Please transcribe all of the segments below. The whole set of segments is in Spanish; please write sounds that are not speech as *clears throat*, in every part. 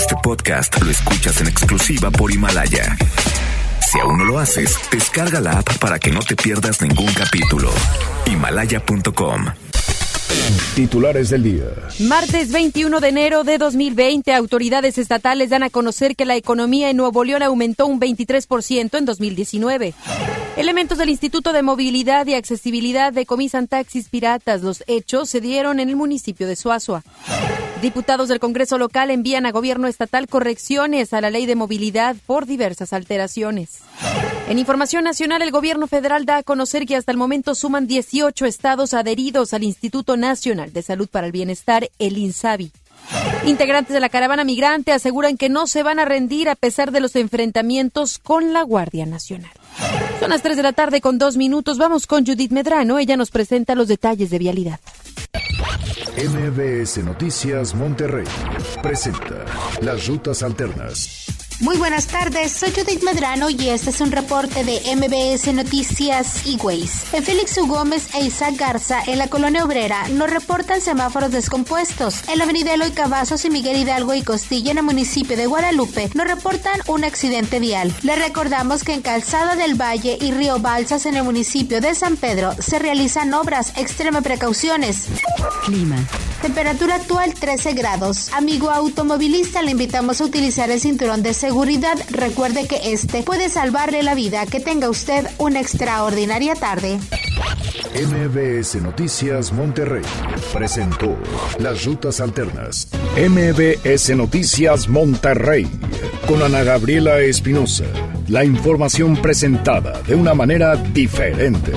Este podcast lo escuchas en exclusiva por Himalaya. Si aún no lo haces, descarga la app para que no te pierdas ningún capítulo. Himalaya.com. Titulares del día. Martes 21 de enero de 2020, autoridades estatales dan a conocer que la economía en Nuevo León aumentó un 23% en 2019. Elementos del Instituto de Movilidad y Accesibilidad decomisan taxis piratas. Los hechos se dieron en el municipio de Suazua. Diputados del Congreso local envían a gobierno estatal correcciones a la ley de movilidad por diversas alteraciones. En información nacional, el gobierno federal da a conocer que hasta el momento suman 18 estados adheridos al Instituto Nacional de Salud para el Bienestar, el INSABI. Integrantes de la caravana migrante aseguran que no se van a rendir a pesar de los enfrentamientos con la Guardia Nacional. Son las 3 de la tarde con dos minutos. Vamos con Judith Medrano. Ella nos presenta los detalles de vialidad. MBS Noticias Monterrey presenta las rutas alternas. Muy buenas tardes, soy Judith Medrano y este es un reporte de MBS Noticias y Ways. En Félix U. Gómez e Isaac Garza, en la colonia obrera, nos reportan semáforos descompuestos. En la avenida Eloy Cavazos y Miguel Hidalgo y Costilla, en el municipio de Guadalupe, nos reportan un accidente vial. Les recordamos que en Calzada del Valle y Río Balsas, en el municipio de San Pedro, se realizan obras. Extreme precauciones. Clima. Temperatura actual 13 grados. Amigo automovilista, le invitamos a utilizar el cinturón de seguridad. Recuerde que este puede salvarle la vida. Que tenga usted una extraordinaria tarde. MBS Noticias Monterrey presentó las rutas alternas. MBS Noticias Monterrey con Ana Gabriela Espinosa. La información presentada de una manera diferente.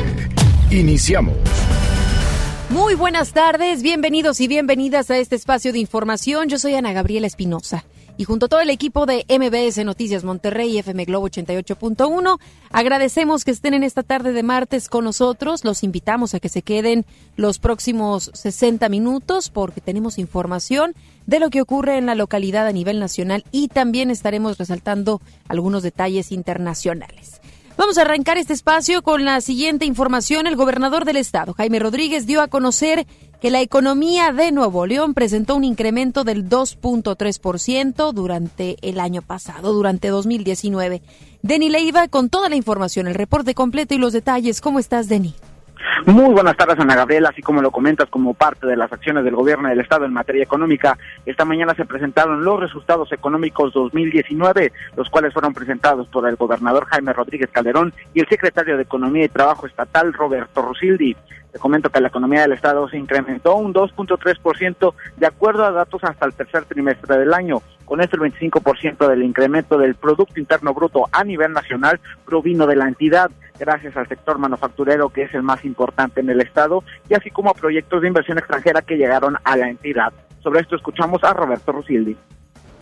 Iniciamos. Muy buenas tardes, bienvenidos y bienvenidas a este espacio de información. Yo soy Ana Gabriela Espinosa y junto a todo el equipo de MBS Noticias Monterrey y FM Globo 88.1, agradecemos que estén en esta tarde de martes con nosotros. Los invitamos a que se queden los próximos 60 minutos porque tenemos información de lo que ocurre en la localidad a nivel nacional y también estaremos resaltando algunos detalles internacionales. Vamos a arrancar este espacio con la siguiente información. El gobernador del estado, Jaime Rodríguez, dio a conocer que la economía de Nuevo León presentó un incremento del 2.3% durante el año pasado, durante 2019. Deni Leiva con toda la información, el reporte completo y los detalles. ¿Cómo estás, Deni? Muy buenas tardes, Ana Gabriela. Así como lo comentas, como parte de las acciones del gobierno del Estado en materia económica, esta mañana se presentaron los resultados económicos 2019, los cuales fueron presentados por el gobernador Jaime Rodríguez Calderón y el secretario de Economía y Trabajo Estatal, Roberto Rosildi. Te comento que la economía del Estado se incrementó un 2.3% de acuerdo a datos hasta el tercer trimestre del año. Con esto, el 25% del incremento del Producto Interno Bruto a nivel nacional provino de la entidad, gracias al sector manufacturero, que es el más importante en el Estado, y así como a proyectos de inversión extranjera que llegaron a la entidad. Sobre esto escuchamos a Roberto Rosildi.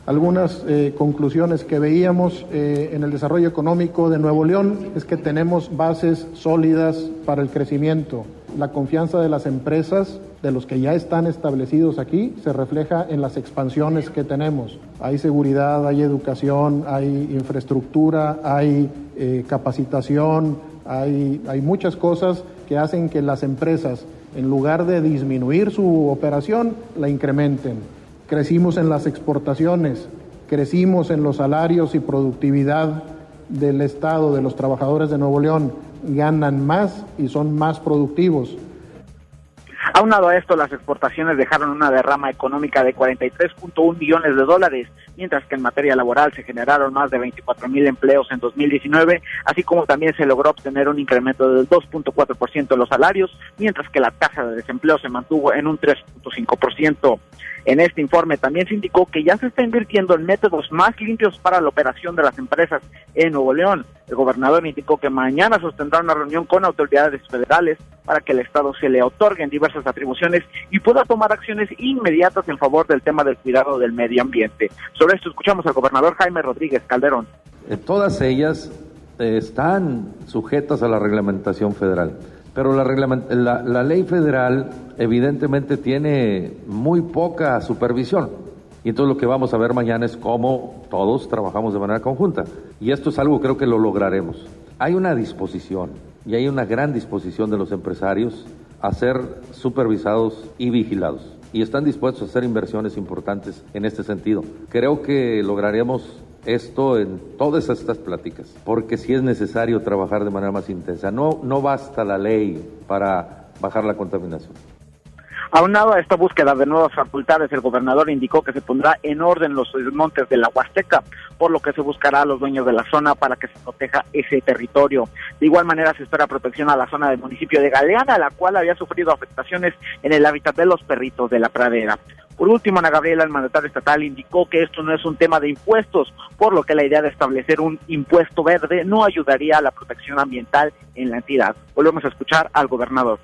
Algunas eh, conclusiones que veíamos eh, en el desarrollo económico de Nuevo León es que tenemos bases sólidas para el crecimiento. La confianza de las empresas, de los que ya están establecidos aquí, se refleja en las expansiones que tenemos. Hay seguridad, hay educación, hay infraestructura, hay eh, capacitación, hay, hay muchas cosas que hacen que las empresas, en lugar de disminuir su operación, la incrementen crecimos en las exportaciones, crecimos en los salarios y productividad del Estado, de los trabajadores de Nuevo León, ganan más y son más productivos. Aunado a esto, las exportaciones dejaron una derrama económica de 43.1 millones de dólares, mientras que en materia laboral se generaron más de 24 mil empleos en 2019, así como también se logró obtener un incremento del 2.4% de los salarios, mientras que la tasa de desempleo se mantuvo en un 3.5%. En este informe también se indicó que ya se está invirtiendo en métodos más limpios para la operación de las empresas en Nuevo León. El gobernador indicó que mañana sostendrá una reunión con autoridades federales para que el Estado se le otorguen diversas atribuciones y pueda tomar acciones inmediatas en favor del tema del cuidado del medio ambiente. Sobre esto escuchamos al gobernador Jaime Rodríguez Calderón. Eh, todas ellas eh, están sujetas a la reglamentación federal. Pero la, la, ley federal evidentemente tiene muy poca supervisión. Y entonces lo que vamos a ver mañana es cómo todos trabajamos de manera conjunta. Y esto es algo creo que lo lograremos. Hay una disposición y hay una gran disposición de los empresarios a ser supervisados y vigilados. y están dispuestos a hacer inversiones importantes en este sentido. Creo que lograremos esto en todas estas pláticas, porque si es necesario trabajar de manera más intensa. No, no basta la ley para bajar la contaminación. Aunado a esta búsqueda de nuevas facultades, el gobernador indicó que se pondrá en orden los montes de la Huasteca, por lo que se buscará a los dueños de la zona para que se proteja ese territorio. De igual manera se espera protección a la zona del municipio de Galeana, la cual había sufrido afectaciones en el hábitat de los perritos de la pradera. Por último, Ana Gabriela, el mandatario estatal, indicó que esto no es un tema de impuestos, por lo que la idea de establecer un impuesto verde no ayudaría a la protección ambiental en la entidad. Volvemos a escuchar al gobernador.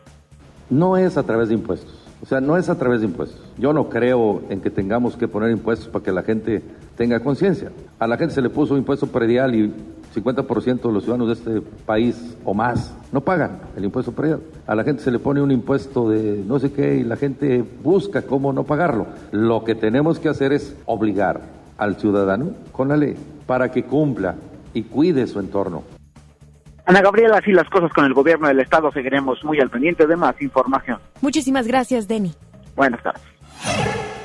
No es a través de impuestos o sea, no es a través de impuestos. Yo no creo en que tengamos que poner impuestos para que la gente tenga conciencia. A la gente se le puso un impuesto predial y 50% de los ciudadanos de este país o más no pagan el impuesto predial. A la gente se le pone un impuesto de no sé qué y la gente busca cómo no pagarlo. Lo que tenemos que hacer es obligar al ciudadano con la ley para que cumpla y cuide su entorno. Ana Gabriela, así las cosas con el gobierno del Estado, seguiremos muy al pendiente de más información. Muchísimas gracias, Denny. Buenas tardes.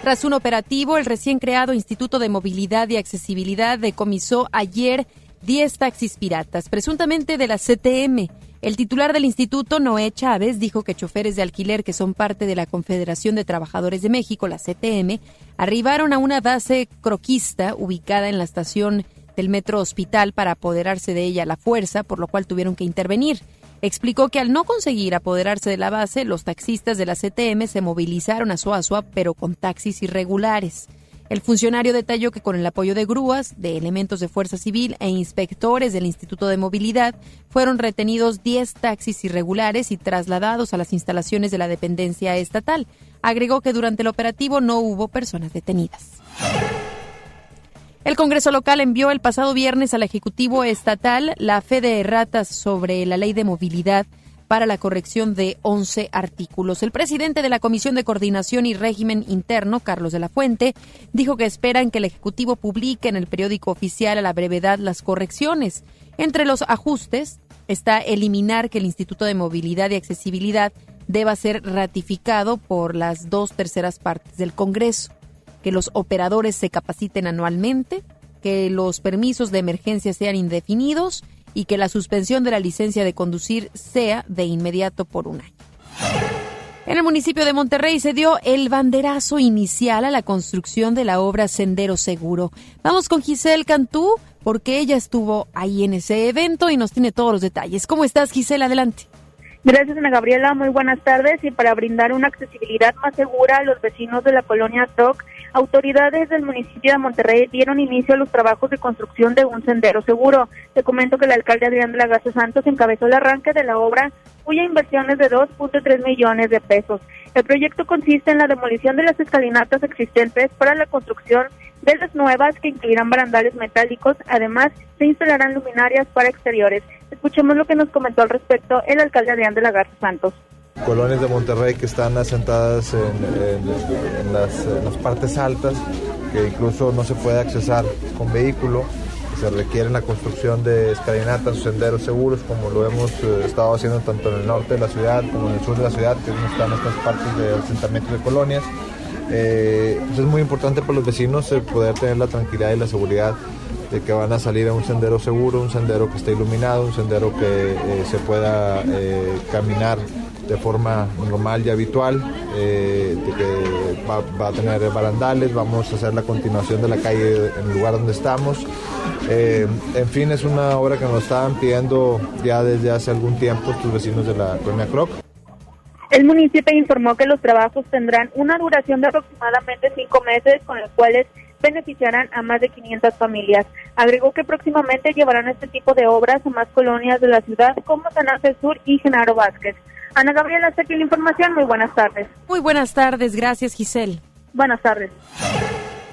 Tras un operativo, el recién creado Instituto de Movilidad y Accesibilidad decomisó ayer 10 taxis piratas, presuntamente de la CTM. El titular del instituto, Noé Chávez, dijo que choferes de alquiler que son parte de la Confederación de Trabajadores de México, la CTM, arribaron a una base croquista ubicada en la estación del Metro Hospital para apoderarse de ella a la fuerza, por lo cual tuvieron que intervenir. Explicó que al no conseguir apoderarse de la base, los taxistas de la CTM se movilizaron a Suazua, pero con taxis irregulares. El funcionario detalló que con el apoyo de grúas, de elementos de fuerza civil e inspectores del Instituto de Movilidad, fueron retenidos 10 taxis irregulares y trasladados a las instalaciones de la dependencia estatal. Agregó que durante el operativo no hubo personas detenidas. El Congreso local envió el pasado viernes al Ejecutivo Estatal la fe de erratas sobre la ley de movilidad para la corrección de 11 artículos. El presidente de la Comisión de Coordinación y Régimen Interno, Carlos de la Fuente, dijo que esperan que el Ejecutivo publique en el periódico oficial a la brevedad las correcciones. Entre los ajustes está eliminar que el Instituto de Movilidad y Accesibilidad deba ser ratificado por las dos terceras partes del Congreso que los operadores se capaciten anualmente, que los permisos de emergencia sean indefinidos y que la suspensión de la licencia de conducir sea de inmediato por un año. En el municipio de Monterrey se dio el banderazo inicial a la construcción de la obra Sendero Seguro. Vamos con Giselle Cantú porque ella estuvo ahí en ese evento y nos tiene todos los detalles. ¿Cómo estás, Giselle? Adelante. Gracias, Ana Gabriela. Muy buenas tardes. Y para brindar una accesibilidad más segura a los vecinos de la colonia TOC, autoridades del municipio de Monterrey dieron inicio a los trabajos de construcción de un sendero seguro. Te comento que el alcalde Adrián de la Garza Santos encabezó el arranque de la obra, cuya inversión es de 2.3 millones de pesos. El proyecto consiste en la demolición de las escalinatas existentes para la construcción de las nuevas que incluirán barandales metálicos. Además, se instalarán luminarias para exteriores. Escuchemos lo que nos comentó al respecto el alcalde Adrián de la Garza Santos. Colonias de Monterrey que están asentadas en, las, partes altas, que incluso no se puede accesar con vehículo, se requiere la construcción de escalinatas senderos seguros, como lo hemos eh, estado haciendo tanto en el norte de la ciudad como en el sur de la ciudad, que están estas partes de asentamiento de colonias. Eh, pues es muy importante para los vecinos poder tener la tranquilidad y la seguridad de que van a salir a un sendero seguro, un sendero que esté iluminado, un sendero que eh, se pueda eh, caminar de forma normal y habitual, de que va, a tener barandales, vamos a hacer la continuación de la calle en el lugar donde estamos. en fin, es una obra que nos estaban pidiendo ya desde hace algún tiempo estos vecinos de la colonia Croc. El municipio informó que los trabajos tendrán una duración de aproximadamente cinco meses, con los cuales beneficiarán a más de 500 familias. Agregó que próximamente llevarán este tipo de obras a más colonias de la ciudad como San Ángel Sur y Genaro Vázquez. Ana Gabriela, hasta aquí la información. Muy buenas tardes. Muy buenas tardes. Gracias, Giselle. Buenas tardes.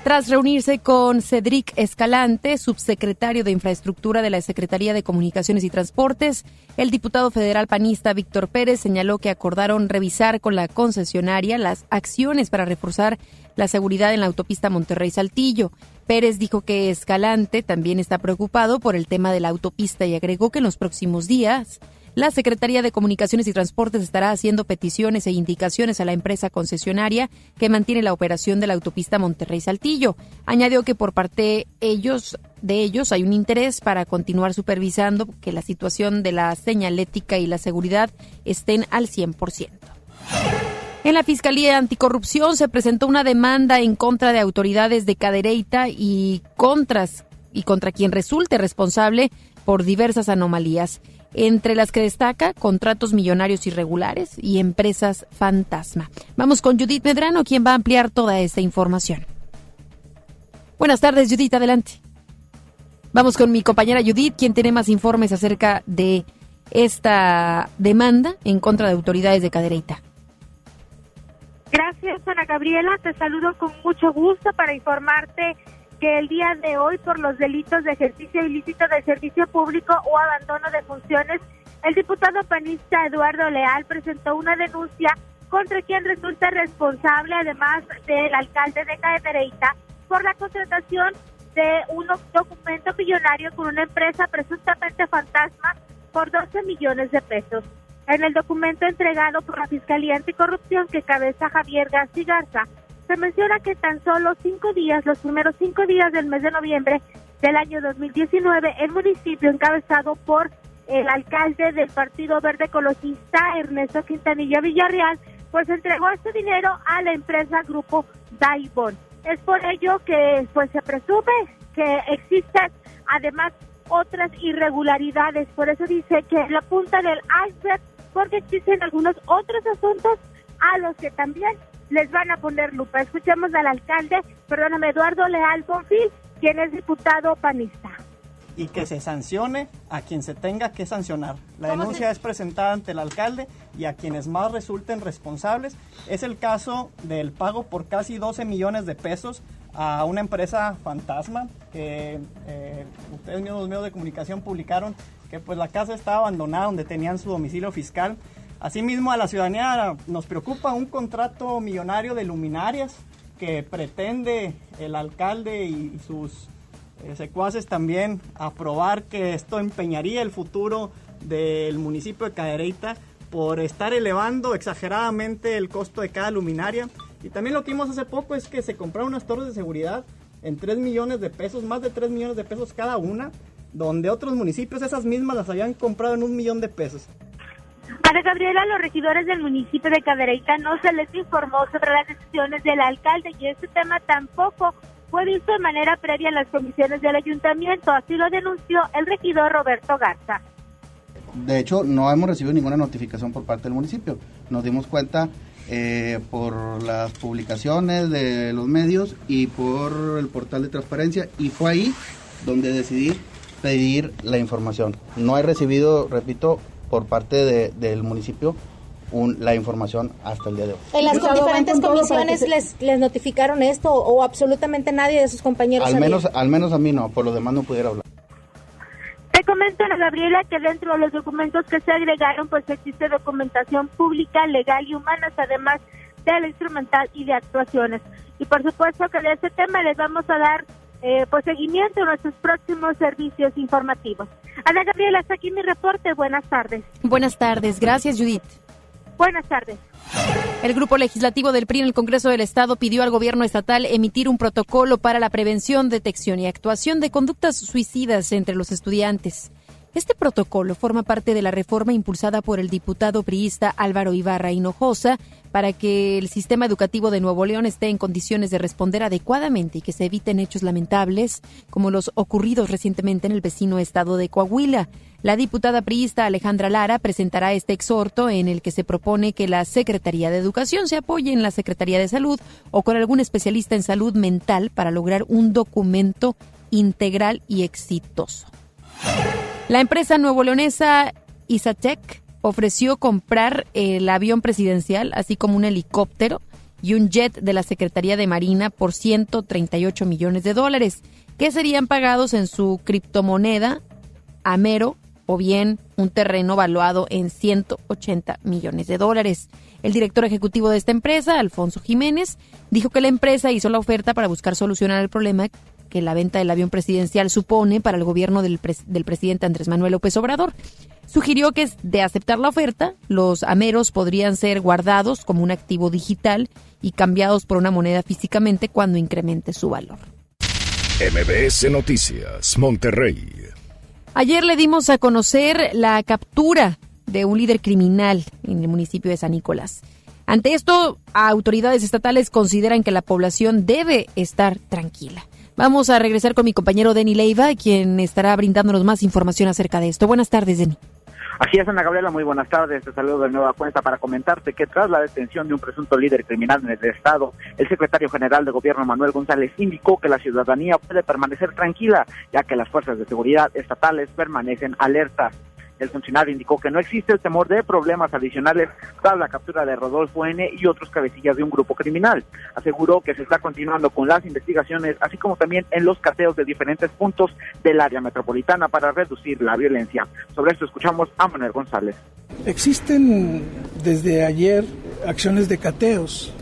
Tras reunirse con Cedric Escalante, subsecretario de Infraestructura de la Secretaría de Comunicaciones y Transportes, el diputado federal panista Víctor Pérez señaló que acordaron revisar con la concesionaria las acciones para reforzar la seguridad en la autopista Monterrey-Saltillo. Pérez dijo que Escalante también está preocupado por el tema de la autopista y agregó que en los próximos días la Secretaría de Comunicaciones y Transportes estará haciendo peticiones e indicaciones a la empresa concesionaria que mantiene la operación de la autopista Monterrey-Saltillo. Añadió que por parte ellos de ellos hay un interés para continuar supervisando que la situación de la señalética y la seguridad estén al 100%. En la Fiscalía Anticorrupción se presentó una demanda en contra de autoridades de Cadereyta y y contra quien resulte responsable por diversas anomalías, entre las que destaca contratos millonarios irregulares y empresas fantasma. Vamos con Judith Medrano, quien va a ampliar toda esta información. Buenas tardes, Judith, adelante. Vamos con mi compañera Judith, quien tiene más informes acerca de esta demanda en contra de autoridades de Cadereyta. Gracias, Ana Gabriela. Te saludo con mucho gusto para informarte que el día de hoy, por los delitos de ejercicio ilícito de servicio público o abandono de funciones, el diputado panista Eduardo Leal presentó una denuncia contra quien resulta responsable, además del alcalde de Cadereyta, por la contratación de un documento millonario con una empresa presuntamente fantasma por 12 millones de pesos. En el documento entregado por la Fiscalía Anticorrupción que cabeza Javier García Garza, se menciona que tan solo cinco días, los primeros cinco días del mes de noviembre del año 2019, el municipio encabezado por el alcalde del Partido Verde Ecologista, Ernesto Quintanilla Villarreal, pues entregó este dinero a la empresa Grupo Daibon. Es por ello que pues se presume que existen además otras irregularidades. Por eso dice que la punta del iceberg porque existen algunos otros asuntos a los que también les van a poner lupa. Escuchemos al alcalde, perdóname, Eduardo Leal Bonfil, quien es diputado panista. Y que se sancione a quien se tenga que sancionar. La denuncia es presentada ante el alcalde y a quienes más resulten responsables. Es el caso del pago por casi 12 millones de pesos a una empresa fantasma que eh, ustedes mismos los medios de comunicación publicaron que pues la casa estaba abandonada donde tenían su domicilio fiscal. Asimismo a la ciudadanía nos preocupa un contrato millonario de luminarias que pretende el alcalde y sus eh, secuaces también aprobar que esto empeñaría el futuro del municipio de Cadereyta por estar elevando exageradamente el costo de cada luminaria. Y también lo que vimos hace poco es que se compraron unas torres de seguridad en 3 millones de pesos, más de 3 millones de pesos cada una, donde otros municipios esas mismas las habían comprado en un millón de pesos. Para Gabriela, los regidores del municipio de Cadereyta no se les informó sobre las decisiones del alcalde y este tema tampoco fue visto de manera previa en las comisiones del ayuntamiento, así lo denunció el regidor Roberto Garza. De hecho, no hemos recibido ninguna notificación por parte del municipio. Nos dimos cuenta eh, por las publicaciones de los medios y por el portal de transparencia y fue ahí donde decidí pedir la información. No he recibido, repito, por parte de, del municipio la información hasta el día de hoy. ¿En las diferentes comisiones les, les notificaron esto o, absolutamente nadie de sus compañeros? Al menos, al menos a mí no, por lo demás no pudiera hablar. Te comento, Ana Gabriela, que dentro de los documentos que se agregaron, pues existe documentación pública, legal y humana, además de la instrumental y de actuaciones. Y por supuesto que de este tema les vamos a dar eh, pues seguimiento a nuestros próximos servicios informativos. Ana Gabriela, hasta aquí mi reporte. Buenas tardes. Buenas tardes. Gracias, Judith. Buenas tardes. El grupo legislativo del PRI en el Congreso del Estado pidió al gobierno estatal emitir un protocolo para la prevención, detección y actuación de conductas suicidas entre los estudiantes. Este protocolo forma parte de la reforma impulsada por el diputado priista Álvaro Ibarra Hinojosa para que el sistema educativo de Nuevo León esté en condiciones de responder adecuadamente y que se eviten hechos lamentables como los ocurridos recientemente en el vecino estado de Coahuila. La diputada priista Alejandra Lara presentará este exhorto en el que se propone que la Secretaría de Educación se apoye en la Secretaría de Salud o con algún especialista en salud mental para lograr un documento integral y exitoso. La empresa nuevo leonesa Isatec ofreció comprar el avión presidencial, así como un helicóptero y un jet de la Secretaría de Marina por 138 millones de dólares, que serían pagados en su criptomoneda Amero o bien un terreno valuado en 180 millones de dólares. El director ejecutivo de esta empresa, Alfonso Jiménez, dijo que la empresa hizo la oferta para buscar solucionar el problema que la venta del avión presidencial supone para el gobierno del, del presidente Andrés Manuel López Obrador. Sugirió que de aceptar la oferta, los ameros podrían ser guardados como un activo digital y cambiados por una moneda físicamente cuando incremente su valor. MBS Noticias, Monterrey. Ayer le dimos a conocer la captura de un líder criminal en el municipio de San Nicolás. Ante esto, autoridades estatales consideran que la población debe estar tranquila. Vamos a regresar con mi compañero Denny Leiva, quien estará brindándonos más información acerca de esto. Buenas tardes, Denny. Así es, Ana Gabriela, muy buenas tardes. Te saludo de nueva cuenta para comentarte que tras la detención de un presunto líder criminal en el Estado, el secretario general de Gobierno Manuel González indicó que la ciudadanía puede permanecer tranquila, ya que las fuerzas de seguridad estatales permanecen alertas. El funcionario indicó que no existe el temor de problemas adicionales tras la captura de Rodolfo N. y otros cabecillas de un grupo criminal. Aseguró que se está continuando con las investigaciones, así como también en los cateos de diferentes puntos del área metropolitana para reducir la violencia. Sobre esto escuchamos a Manuel González. Existen desde ayer acciones de cateos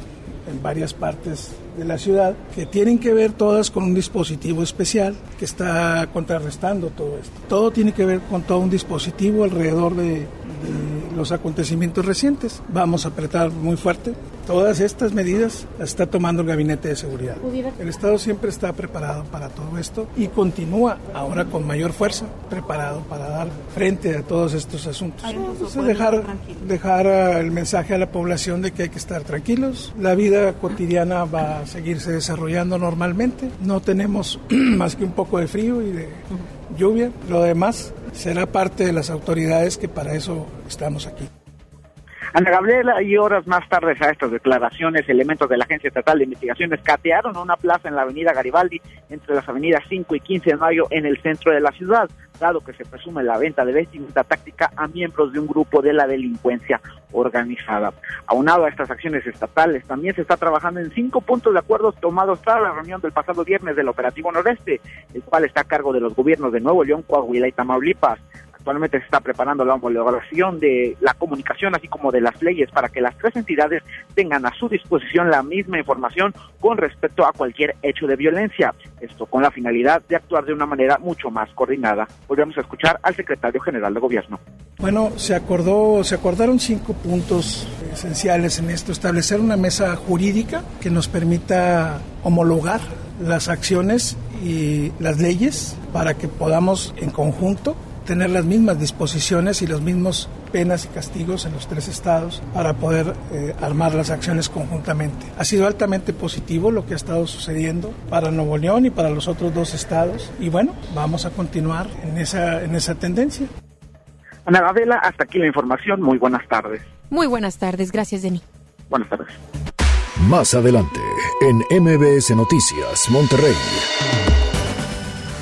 en varias partes de la ciudad que tienen que ver todas con un dispositivo especial que está contrarrestando todo esto. Todo tiene que ver con todo un dispositivo alrededor de, los acontecimientos recientes. Vamos a apretar muy fuerte. Todas estas medidas las está tomando el Gabinete de Seguridad. El Estado siempre está preparado para todo esto y continúa ahora con mayor fuerza, preparado para dar frente a todos estos asuntos. dejar, dejar el mensaje a la población de que hay que estar tranquilos. La vida cotidiana va a seguirse desarrollando normalmente. No tenemos *clears throat* más que un poco de frío y de lluvia. Lo demás será parte de las autoridades que para eso estamos aquí. Ana Gabriela, y horas más tarde a estas declaraciones, elementos de la Agencia Estatal de Investigaciones catearon una plaza en la avenida Garibaldi entre las avenidas 5 y 15 de mayo en el centro de la ciudad, dado que se presume la venta de vestimenta táctica a miembros de un grupo de la delincuencia organizada. Aunado a estas acciones estatales, también se está trabajando en cinco puntos de acuerdos tomados tras la reunión del pasado viernes del Operativo Noreste, el cual está a cargo de los gobiernos de Nuevo León, Coahuila y Tamaulipas. Actualmente se está preparando la homologación de la comunicación, así como de las leyes, para que las tres entidades tengan a su disposición la misma información con respecto a cualquier hecho de violencia. Esto con la finalidad de actuar de una manera mucho más coordinada. Volvemos a escuchar al secretario general de Gobierno. Bueno, se acordó, se acordaron cinco puntos esenciales en esto: establecer una mesa jurídica que nos permita homologar las acciones y las leyes para que podamos en conjunto tener las mismas disposiciones y los mismos penas y castigos en los tres estados para poder eh, armar las acciones conjuntamente. Ha sido altamente positivo lo que ha estado sucediendo para Nuevo León y para los otros dos estados y bueno, vamos a continuar en esa, en esa tendencia. Ana Gabriela, hasta aquí la información. Muy buenas tardes. Muy buenas tardes. Gracias, Denis. Buenas tardes. Más adelante, en MBS Noticias, Monterrey.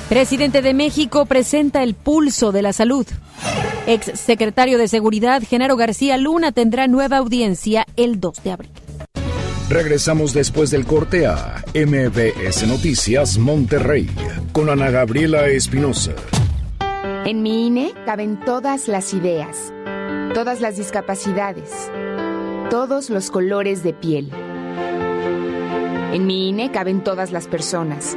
Presidente de México presenta el pulso de la salud. Ex secretario de Seguridad, Genaro García Luna, tendrá nueva audiencia el 2 de abril. Regresamos después del corte a MBS Noticias Monterrey con Ana Gabriela Espinosa. En mi INE caben todas las ideas, todas las discapacidades, todos los colores de piel. En mi INE caben todas las personas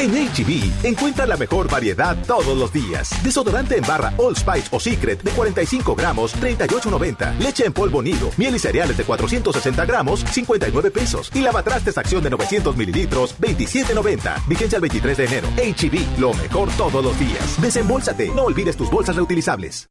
En HB, encuentra la mejor variedad todos los días. Desodorante en barra All Spice o Secret de 45 gramos, 38.90. Leche en polvo nido, miel y cereales de 460 gramos, 59 pesos. Y lavatrastes acción de 900 mililitros, 27.90. Vigencia el 23 de enero. HB, lo mejor todos los días. Desembolsate, no olvides tus bolsas reutilizables.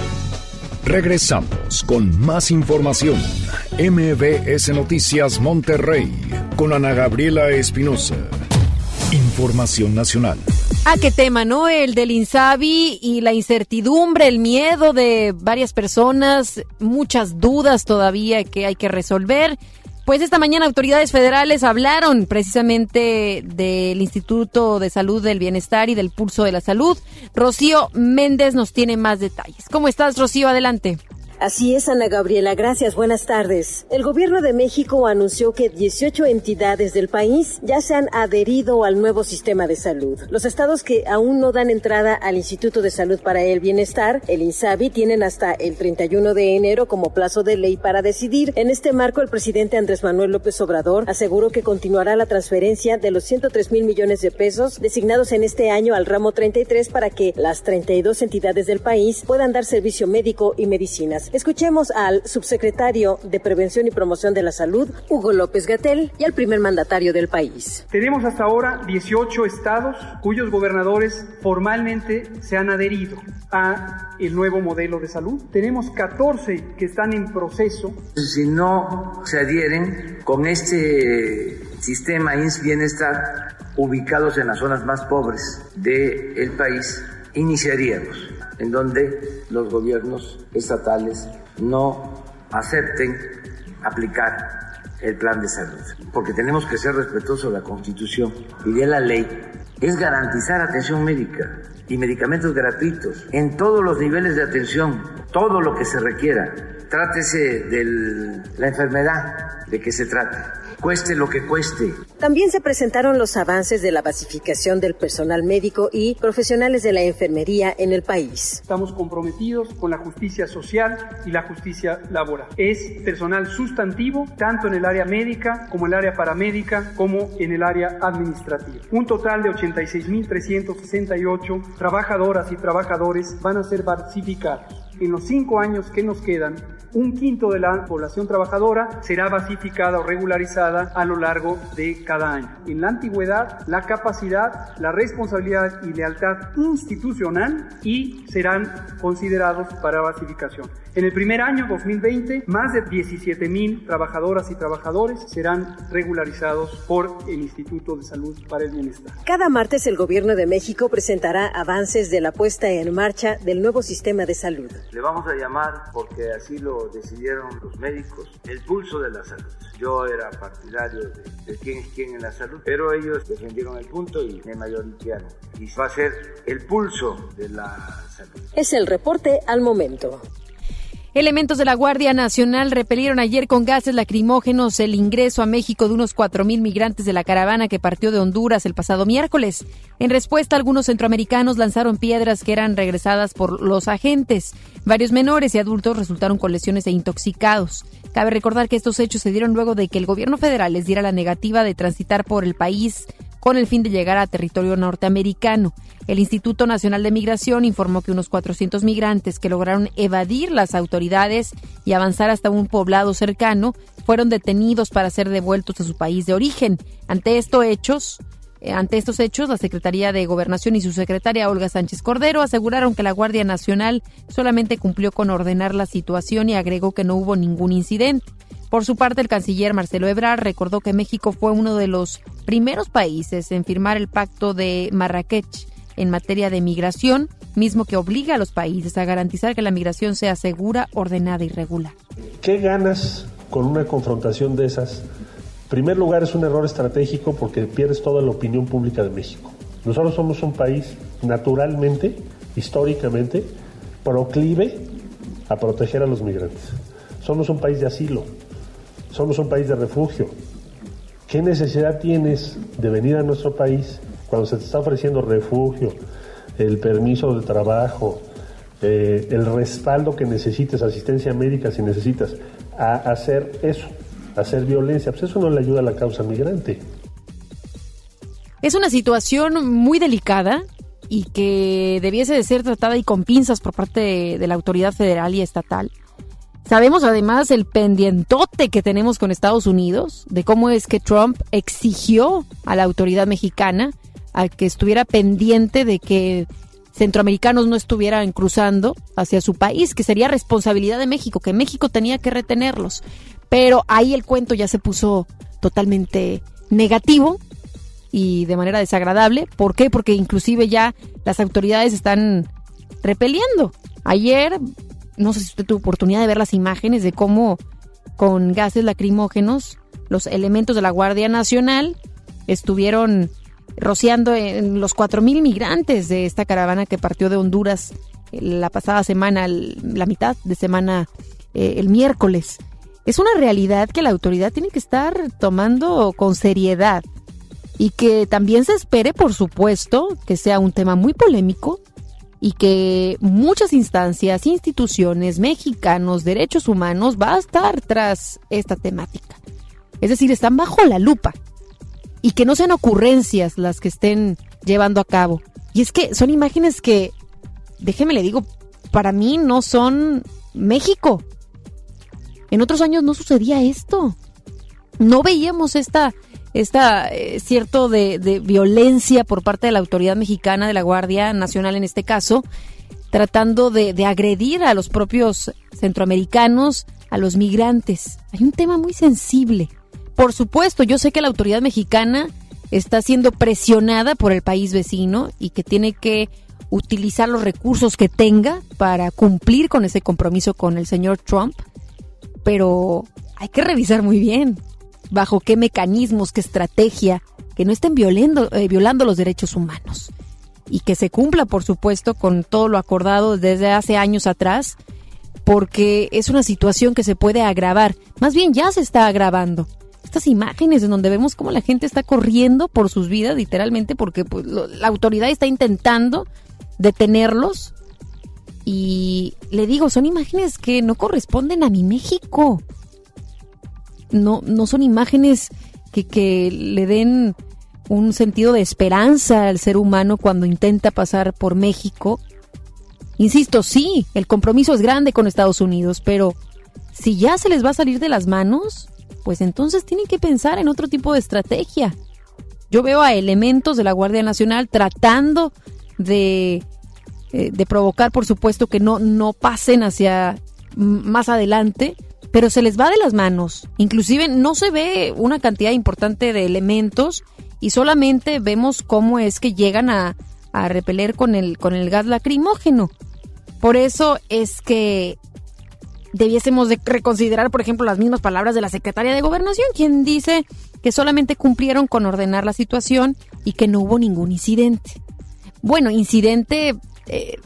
Regresamos con más información. MBS Noticias Monterrey con Ana Gabriela Espinosa. Información nacional. ¿A qué tema, no? El del Insabi y la incertidumbre, el miedo de varias personas, muchas dudas todavía que hay que resolver. Pues esta mañana autoridades federales hablaron precisamente del Instituto de Salud del Bienestar y del Pulso de la Salud. Rocío Méndez nos tiene más detalles. ¿Cómo estás, Rocío? Adelante. Así es, Ana Gabriela. Gracias. Buenas tardes. El gobierno de México anunció que 18 entidades del país ya se han adherido al nuevo sistema de salud. Los estados que aún no dan entrada al Instituto de Salud para el Bienestar, el INSABI, tienen hasta el 31 de enero como plazo de ley para decidir. En este marco, el presidente Andrés Manuel López Obrador aseguró que continuará la transferencia de los 103 mil millones de pesos designados en este año al ramo 33 para que las 32 entidades del país puedan dar servicio médico y medicinas. Escuchemos al subsecretario de Prevención y Promoción de la Salud, Hugo López Gatel, y al primer mandatario del país. Tenemos hasta ahora 18 estados cuyos gobernadores formalmente se han adherido a el nuevo modelo de salud. Tenemos 14 que están en proceso. Si no se adhieren con este sistema INS Bienestar ubicados en las zonas más pobres del país, iniciaríamos en donde los gobiernos estatales no acepten aplicar el plan de salud, porque tenemos que ser respetuosos de la Constitución y de la ley, es garantizar atención médica y medicamentos gratuitos en todos los niveles de atención, todo lo que se requiera. Trátese de la enfermedad de que se trate cueste lo que cueste. También se presentaron los avances de la basificación del personal médico y profesionales de la enfermería en el país. Estamos comprometidos con la justicia social y la justicia laboral. Es personal sustantivo tanto en el área médica como en el área paramédica como en el área administrativa. Un total de 86.368 trabajadoras y trabajadores van a ser basificados. En los cinco años que nos quedan, un quinto de la población trabajadora será basificada o regularizada a lo largo de cada año. En la antigüedad, la capacidad, la responsabilidad y lealtad institucional y serán considerados para basificación. En el primer año, 2020, más de 17 mil trabajadoras y trabajadores serán regularizados por el Instituto de Salud para el Bienestar. Cada martes el Gobierno de México presentará avances de la puesta en marcha del nuevo sistema de salud. Le vamos a llamar, porque así lo decidieron los médicos, el pulso de la salud. Yo era partidario de, de quién es quién en la salud, pero ellos defendieron el punto y me mayoritearon. Y va a ser el pulso de la salud. Es el reporte al momento. Elementos de la Guardia Nacional repelieron ayer con gases lacrimógenos el ingreso a México de unos 4.000 migrantes de la caravana que partió de Honduras el pasado miércoles. En respuesta, algunos centroamericanos lanzaron piedras que eran regresadas por los agentes. Varios menores y adultos resultaron con lesiones e intoxicados. Cabe recordar que estos hechos se dieron luego de que el gobierno federal les diera la negativa de transitar por el país con el fin de llegar a territorio norteamericano. El Instituto Nacional de Migración informó que unos 400 migrantes que lograron evadir las autoridades y avanzar hasta un poblado cercano fueron detenidos para ser devueltos a su país de origen. Ante estos hechos, Eh, ante estos hechos, la Secretaría de Gobernación y su secretaria Olga Sánchez Cordero aseguraron que la Guardia Nacional solamente cumplió con ordenar la situación y agregó que no hubo ningún incidente. Por su parte, el canciller Marcelo Ebrard recordó que México fue uno de los primeros países en firmar el pacto de Marrakech en materia de migración, mismo que obliga a los países a garantizar que la migración sea segura, ordenada y regular. ¿Qué ganas con una confrontación de esas? En primer lugar, es un error estratégico porque pierdes toda la opinión pública de México. Nosotros somos un país naturalmente, históricamente, proclive a proteger a los migrantes. Somos un país de asilo, somos un país de refugio. ¿Qué necesidad tienes de venir a nuestro país cuando se te está ofreciendo refugio, el permiso de trabajo, eh, el respaldo que necesites, asistencia médica si necesitas, a hacer eso, a hacer violencia? Pues eso no le ayuda a la causa migrante. Es una situación muy delicada y que debiese de ser tratada y con pinzas por parte de la autoridad federal y estatal. Sabemos además el pendientote que tenemos con Estados Unidos, de cómo es que Trump exigió a la autoridad mexicana a que estuviera pendiente de que centroamericanos no estuvieran cruzando hacia su país, que sería responsabilidad de México, que México tenía que retenerlos. Pero ahí el cuento ya se puso totalmente negativo y de manera desagradable. ¿Por qué? Porque inclusive ya las autoridades están repeliendo. Ayer no sé si usted tuvo oportunidad de ver las imágenes de cómo con gases lacrimógenos los elementos de la Guardia Nacional estuvieron rociando en los 4.000 migrantes de esta caravana que partió de Honduras la pasada semana, la mitad de semana, eh, el miércoles. Es una realidad que la autoridad tiene que estar tomando con seriedad y que también se espere, por supuesto, que sea un tema muy polémico, y que muchas instancias, instituciones, mexicanos, derechos humanos va a estar tras esta temática. Es decir, están bajo la lupa y que no sean ocurrencias las que estén llevando a cabo. Y es que son imágenes que, déjeme le digo, para mí no son México. En otros años no sucedía esto. No veíamos esta esta eh, cierto de, violencia por parte de la autoridad mexicana, de la Guardia Nacional en este caso, tratando de agredir a los propios centroamericanos, a los migrantes. Hay un tema muy sensible. Por supuesto, yo sé que la autoridad mexicana está siendo presionada por el país vecino y que tiene que utilizar los recursos que tenga para cumplir con ese compromiso con el señor Trump, pero hay que revisar muy bien bajo qué mecanismos, qué estrategia, que no estén violando, eh, violando los derechos humanos. Y que se cumpla, por supuesto, con todo lo acordado desde hace años atrás, porque es una situación que se puede agravar. Más bien ya se está agravando. Estas imágenes en donde vemos cómo la gente está corriendo por sus vidas, literalmente, porque pues, la autoridad está intentando detenerlos. Y le digo, son imágenes que no corresponden a mi México no, no son imágenes que, que le den un sentido de esperanza al ser humano cuando intenta pasar por México. Insisto, sí, el compromiso es grande con Estados Unidos, pero si ya se les va a salir de las manos, pues entonces tienen que pensar en otro tipo de estrategia. Yo veo a elementos de la Guardia Nacional tratando de, eh, de provocar, por supuesto, que no, no pasen hacia más adelante, pero se les va de las manos. Inclusive no se ve una cantidad importante de elementos y solamente vemos cómo es que llegan a, a repeler con el, con el gas lacrimógeno. Por eso es que debiésemos de reconsiderar, por ejemplo, las mismas palabras de la secretaria de Gobernación, quien dice que solamente cumplieron con ordenar la situación y que no hubo ningún incidente. Bueno, incidente, eh,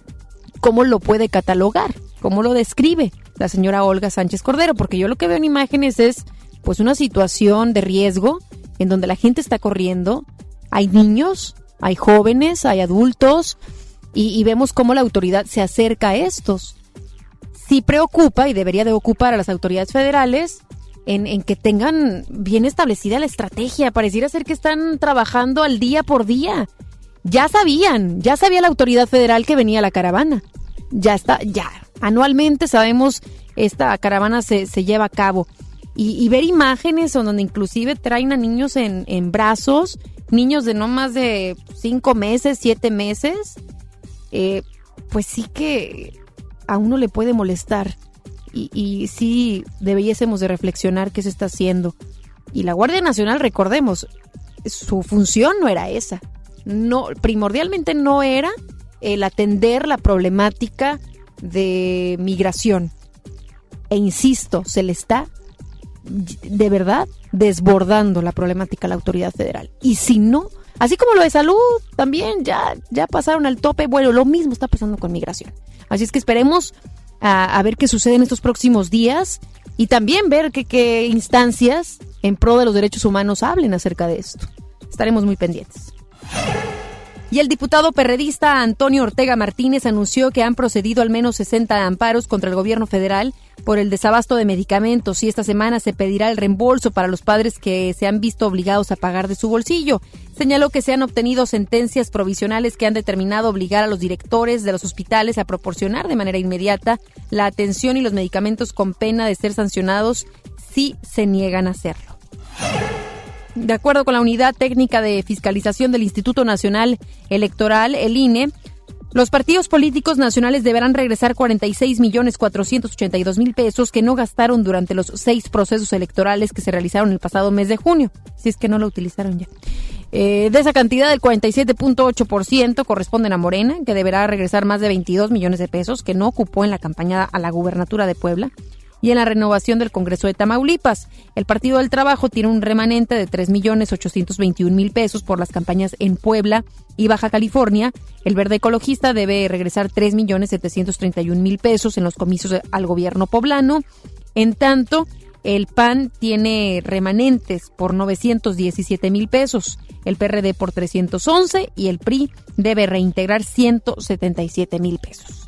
¿cómo lo puede catalogar? ¿Cómo lo describe? la señora Olga Sánchez Cordero, porque yo lo que veo en imágenes es pues una situación de riesgo en donde la gente está corriendo, hay niños, hay jóvenes, hay adultos y, vemos cómo la autoridad se acerca a estos. Sí preocupa y debería de ocupar a las autoridades federales en, que tengan bien establecida la estrategia. Pareciera ser que están trabajando al día por día. Ya sabían, ya sabía la autoridad federal que venía la caravana. Ya está, ya anualmente sabemos esta caravana se, se lleva a cabo. Y, ver imágenes donde inclusive traen a niños en, en brazos niños de no más de cinco meses, siete meses, eh, pues sí que a uno le puede molestar y, y sí debiésemos de reflexionar qué se está haciendo. Y la Guardia Nacional, recordemos, su función no era esa. No, primordialmente no era el atender la problemática de migración. E insisto, se le está de verdad desbordando la problemática a la autoridad federal. Y si no, así como lo de salud, también ya, ya pasaron al tope. Bueno, lo mismo está pasando con migración. Así es que esperemos a, a ver qué sucede en estos próximos días y también ver qué instancias en pro de los derechos humanos hablen acerca de esto. Estaremos muy pendientes. Y el diputado perredista Antonio Ortega Martínez anunció que han procedido al menos 60 amparos contra el gobierno federal por el desabasto de medicamentos y esta semana se pedirá el reembolso para los padres que se han visto obligados a pagar de su bolsillo. Señaló que se han obtenido sentencias provisionales que han determinado obligar a los directores de los hospitales a proporcionar de manera inmediata la atención y los medicamentos con pena de ser sancionados si se niegan a hacerlo. De acuerdo con la Unidad Técnica de Fiscalización del Instituto Nacional Electoral, el INE, los partidos políticos nacionales deberán regresar 46 millones 482 mil pesos que no gastaron durante los seis procesos electorales que se realizaron el pasado mes de junio, si es que no lo utilizaron ya. Eh, de esa cantidad, el 47.8% corresponden a Morena, que deberá regresar más de 22 millones de pesos que no ocupó en la campaña a la gubernatura de Puebla y en la renovación del Congreso de Tamaulipas. El Partido del Trabajo tiene un remanente de 3.821.000 pesos por las campañas en Puebla y Baja California. El Verde Ecologista debe regresar 3.731.000 pesos en los comicios al gobierno poblano. En tanto, el PAN tiene remanentes por 917 mil pesos, el PRD por 311 y el PRI debe reintegrar 177 mil pesos.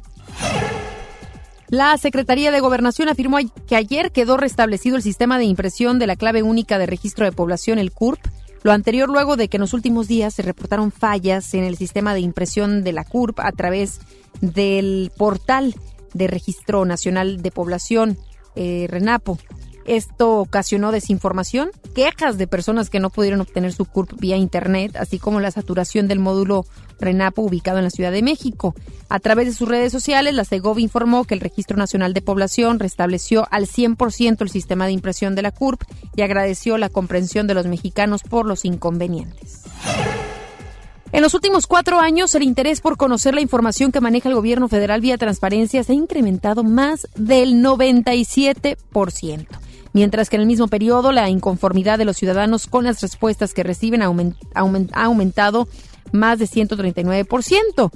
La Secretaría de Gobernación afirmó que ayer quedó restablecido el sistema de impresión de la clave única de registro de población, el CURP. Lo anterior luego de que en los últimos días se reportaron fallas en el sistema de impresión de la CURP a través del portal de registro nacional de población, eh, RENAPO. Esto ocasionó desinformación, quejas de personas que no pudieron obtener su CURP vía Internet, así como la saturación del módulo RENAPO ubicado en la Ciudad de México. A través de sus redes sociales, la CEGOV informó que el Registro Nacional de Población restableció al 100% el sistema de impresión de la CURP y agradeció la comprensión de los mexicanos por los inconvenientes. En los últimos cuatro años, el interés por conocer la información que maneja el gobierno federal vía transparencia se ha incrementado más del 97% mientras que en el mismo periodo la inconformidad de los ciudadanos con las respuestas que reciben ha aumentado más de 139%.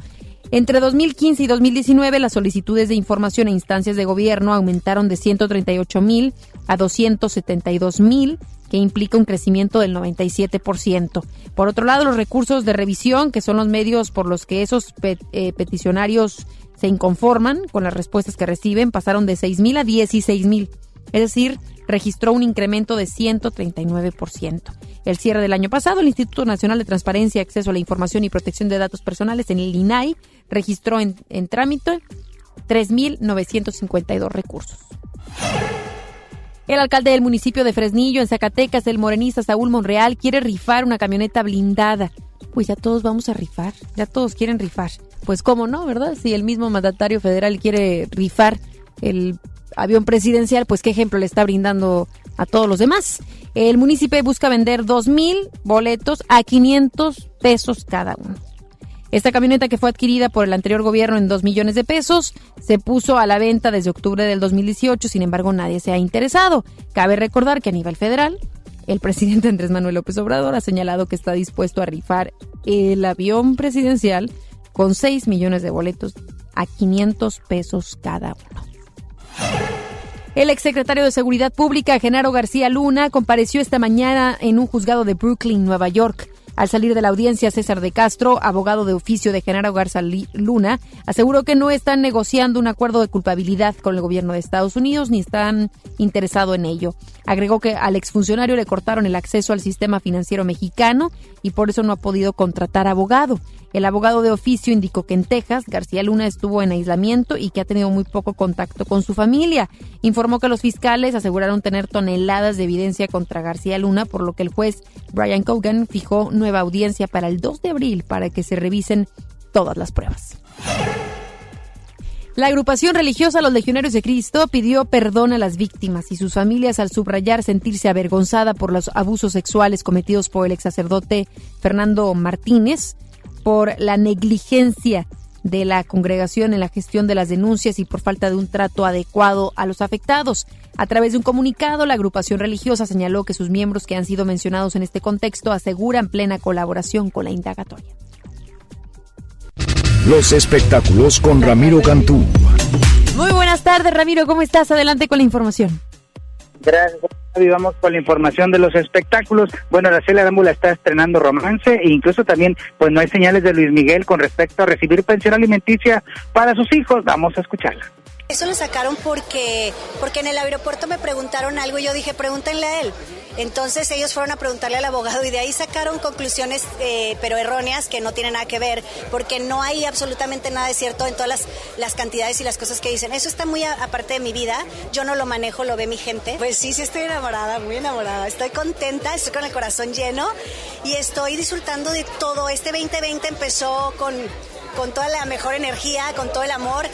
Entre 2015 y 2019, las solicitudes de información e instancias de gobierno aumentaron de 138 mil a 272 mil, que implica un crecimiento del 97%. Por otro lado, los recursos de revisión, que son los medios por los que esos eh, peticionarios se inconforman con las respuestas que reciben, pasaron de 6 mil a 16 mil. Es decir, registró un incremento de 139%. El cierre del año pasado, el Instituto Nacional de Transparencia, Acceso a la Información y Protección de Datos Personales en el INAI registró en, en trámite 3.952 recursos. El alcalde del municipio de Fresnillo, en Zacatecas, el morenista Saúl Monreal, quiere rifar una camioneta blindada. Pues ya todos vamos a rifar, ya todos quieren rifar. Pues cómo no, ¿verdad? Si el mismo mandatario federal quiere rifar el avión presidencial, pues qué ejemplo le está brindando a todos los demás. El municipio busca vender 2.000 boletos a 500 pesos cada uno. Esta camioneta que fue adquirida por el anterior gobierno en 2 millones de pesos se puso a la venta desde octubre del 2018, sin embargo nadie se ha interesado. Cabe recordar que a nivel federal, el presidente Andrés Manuel López Obrador ha señalado que está dispuesto a rifar el avión presidencial con 6 millones de boletos a 500 pesos cada uno. El exsecretario de Seguridad Pública, Genaro García Luna, compareció esta mañana en un juzgado de Brooklyn, Nueva York. Al salir de la audiencia, César de Castro, abogado de oficio de Genaro Garza Luna, aseguró que no están negociando un acuerdo de culpabilidad con el gobierno de Estados Unidos ni están interesados en ello. Agregó que al exfuncionario le cortaron el acceso al sistema financiero mexicano y por eso no ha podido contratar abogado. El abogado de oficio indicó que en Texas García Luna estuvo en aislamiento y que ha tenido muy poco contacto con su familia. Informó que los fiscales aseguraron tener toneladas de evidencia contra García Luna, por lo que el juez Brian Cogan fijó nueva audiencia para el 2 de abril para que se revisen todas las pruebas. La agrupación religiosa Los Legionarios de Cristo pidió perdón a las víctimas y sus familias al subrayar sentirse avergonzada por los abusos sexuales cometidos por el ex sacerdote Fernando Martínez, por la negligencia de la congregación en la gestión de las denuncias y por falta de un trato adecuado a los afectados. A través de un comunicado, la agrupación religiosa señaló que sus miembros que han sido mencionados en este contexto aseguran plena colaboración con la indagatoria. Los espectáculos con Ramiro Cantú. Muy buenas tardes, Ramiro. ¿Cómo estás? Adelante con la información. Gracias. Vamos con la información de los espectáculos. Bueno, Araceli Arámbula está estrenando romance e incluso también, pues no hay señales de Luis Miguel con respecto a recibir pensión alimenticia para sus hijos. Vamos a escucharla. Eso lo sacaron porque, porque en el aeropuerto me preguntaron algo y yo dije, pregúntenle a él. Entonces ellos fueron a preguntarle al abogado y de ahí sacaron conclusiones, eh, pero erróneas, que no tienen nada que ver, porque no hay absolutamente nada de cierto en todas las, las cantidades y las cosas que dicen. Eso está muy aparte de mi vida, yo no lo manejo, lo ve mi gente. Pues sí, sí estoy enamorada, muy enamorada. Estoy contenta, estoy con el corazón lleno y estoy disfrutando de todo. Este 2020 empezó con, con toda la mejor energía, con todo el amor.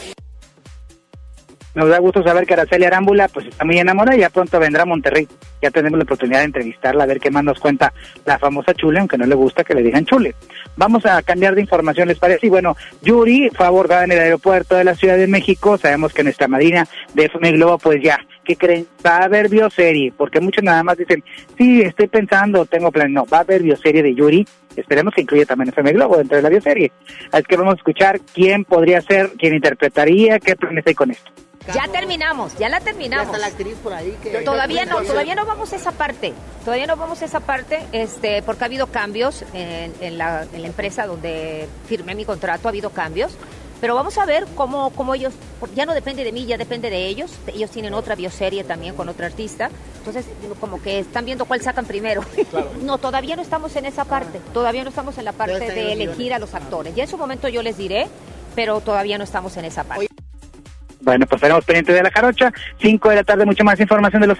Nos da gusto saber que Araceli Arámbula pues está muy enamorada y ya pronto vendrá a Monterrey. Ya tenemos la oportunidad de entrevistarla, a ver qué más nos cuenta la famosa Chule, aunque no le gusta que le digan Chule. Vamos a cambiar de información, ¿les parece? Y bueno, Yuri fue abordada en el aeropuerto de la Ciudad de México. Sabemos que nuestra madrina de FM Globo, pues ya, ¿qué creen? Va a haber bioserie, porque muchos nada más dicen, sí, estoy pensando, tengo plan. No, va a haber bioserie de Yuri. Esperemos que incluya también FM Globo dentro de la bioserie. Así que vamos a escuchar quién podría ser, quién interpretaría, qué planes hay con esto. Ya terminamos, ya la terminamos. Ya está la actriz por ahí que... Todavía no, todavía no vamos a esa parte. Todavía no vamos a esa parte, este, porque ha habido cambios en, en, la, en la empresa donde firmé mi contrato, ha habido cambios. Pero vamos a ver cómo, cómo ellos, ya no depende de mí, ya depende de ellos. Ellos tienen otra bioserie también con otro artista. Entonces, como que están viendo cuál sacan primero. *laughs* No, todavía no estamos en esa parte. Todavía no estamos en la parte de elegir a los actores. Ya en su momento yo les diré, pero todavía no estamos en esa parte. Bueno, pues estaremos pendientes de la jarocha. 5 de la tarde, mucha más información de los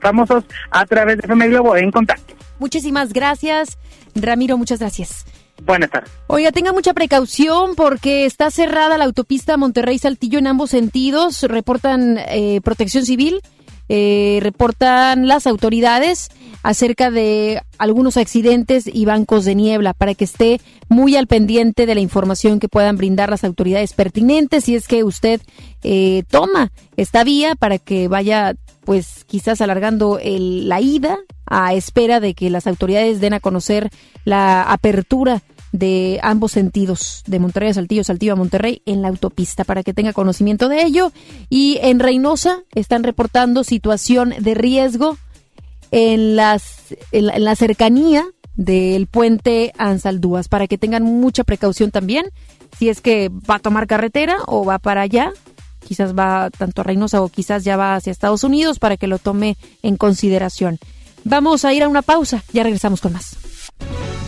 famosos a través de FM Globo en contacto. Muchísimas gracias, Ramiro, muchas gracias. Buenas tardes. Oiga, tenga mucha precaución porque está cerrada la autopista Monterrey-Saltillo en ambos sentidos. Reportan eh, Protección Civil, eh, reportan las autoridades acerca de algunos accidentes y bancos de niebla para que esté muy al pendiente de la información que puedan brindar las autoridades pertinentes si es que usted eh, toma esta vía para que vaya pues quizás alargando el, la ida a espera de que las autoridades den a conocer la apertura de ambos sentidos, de Monterrey a Saltillo, Saltillo a Monterrey, en la autopista, para que tenga conocimiento de ello. Y en Reynosa están reportando situación de riesgo en, las, en, la, cercanía del puente Ansaldúas, para que tengan mucha precaución también, si es que va a tomar carretera o va para allá, quizás va tanto a Reynosa o quizás ya va hacia Estados Unidos, para que lo tome en consideración. Vamos a ir a una pausa, ya regresamos con más.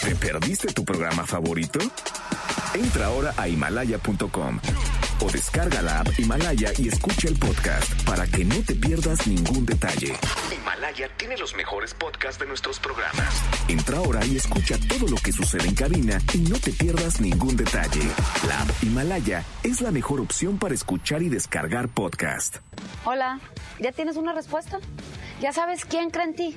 ¿Te perdiste tu programa favorito? Entra ahora a himalaya.com o descarga la app Himalaya y escucha el podcast para que no te pierdas ningún detalle. Himalaya tiene los mejores podcasts de nuestros programas. Entra ahora y escucha todo lo que sucede en cabina y no te pierdas ningún detalle. La app Himalaya es la mejor opción para escuchar y descargar podcast. Hola, ¿ya tienes una respuesta? ¿Ya sabes quién cree en ti?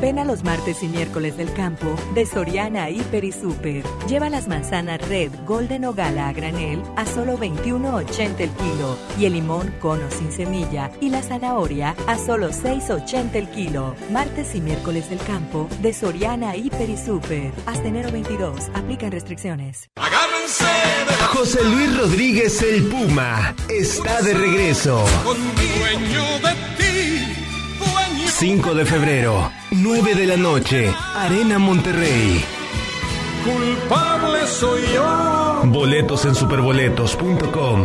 Ven a los martes y miércoles del campo de Soriana Hiper y Super. Lleva las manzanas Red, Golden o Gala a granel a solo 21.80 el kilo y el limón cono sin semilla y la zanahoria a solo 6.80 el kilo. Martes y miércoles del campo de Soriana Hiper y Super. Hasta enero 22. Aplican restricciones. José Luis Rodríguez el Puma está de regreso. 5 de febrero, 9 de la noche, Arena Monterrey. Culpable soy yo. Boletos en superboletos.com.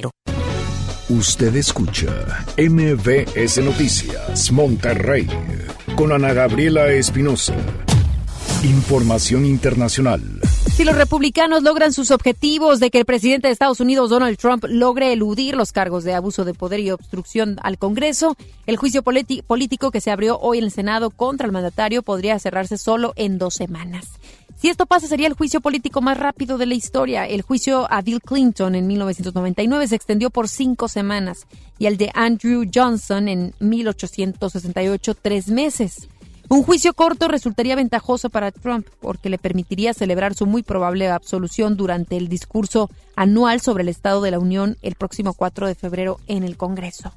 Usted escucha MBS Noticias Monterrey con Ana Gabriela Espinosa. Información internacional. Si los republicanos logran sus objetivos de que el presidente de Estados Unidos, Donald Trump, logre eludir los cargos de abuso de poder y obstrucción al Congreso, el juicio político que se abrió hoy en el Senado contra el mandatario podría cerrarse solo en dos semanas. Si esto pasa, sería el juicio político más rápido de la historia. El juicio a Bill Clinton en 1999 se extendió por cinco semanas y el de Andrew Johnson en 1868 tres meses. Un juicio corto resultaría ventajoso para Trump porque le permitiría celebrar su muy probable absolución durante el discurso anual sobre el Estado de la Unión el próximo 4 de febrero en el Congreso.